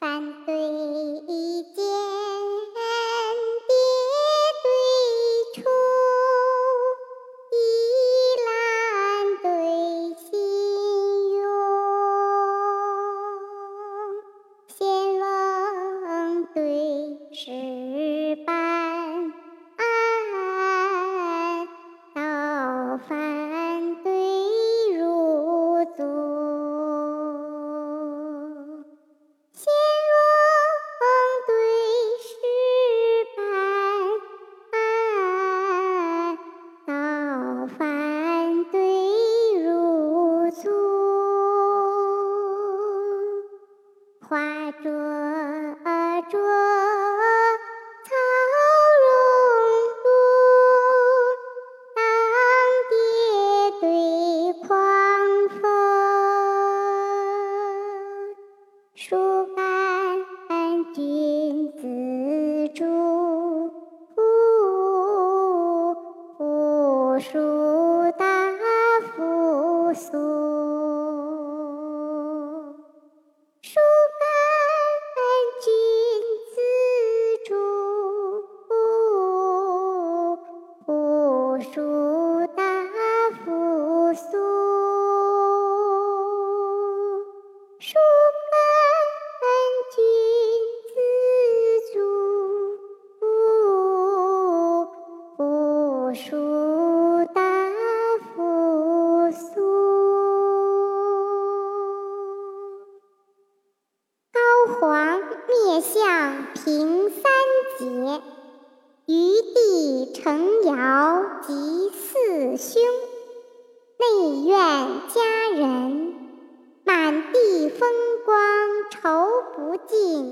反对意见画着着草绒布，当叠对狂风。树干君自助，树大夫苏。树大夫苏。树干君自助，树大夫苏。高皇灭相平三成尧及四兄。内院佳人，满地风光愁不尽。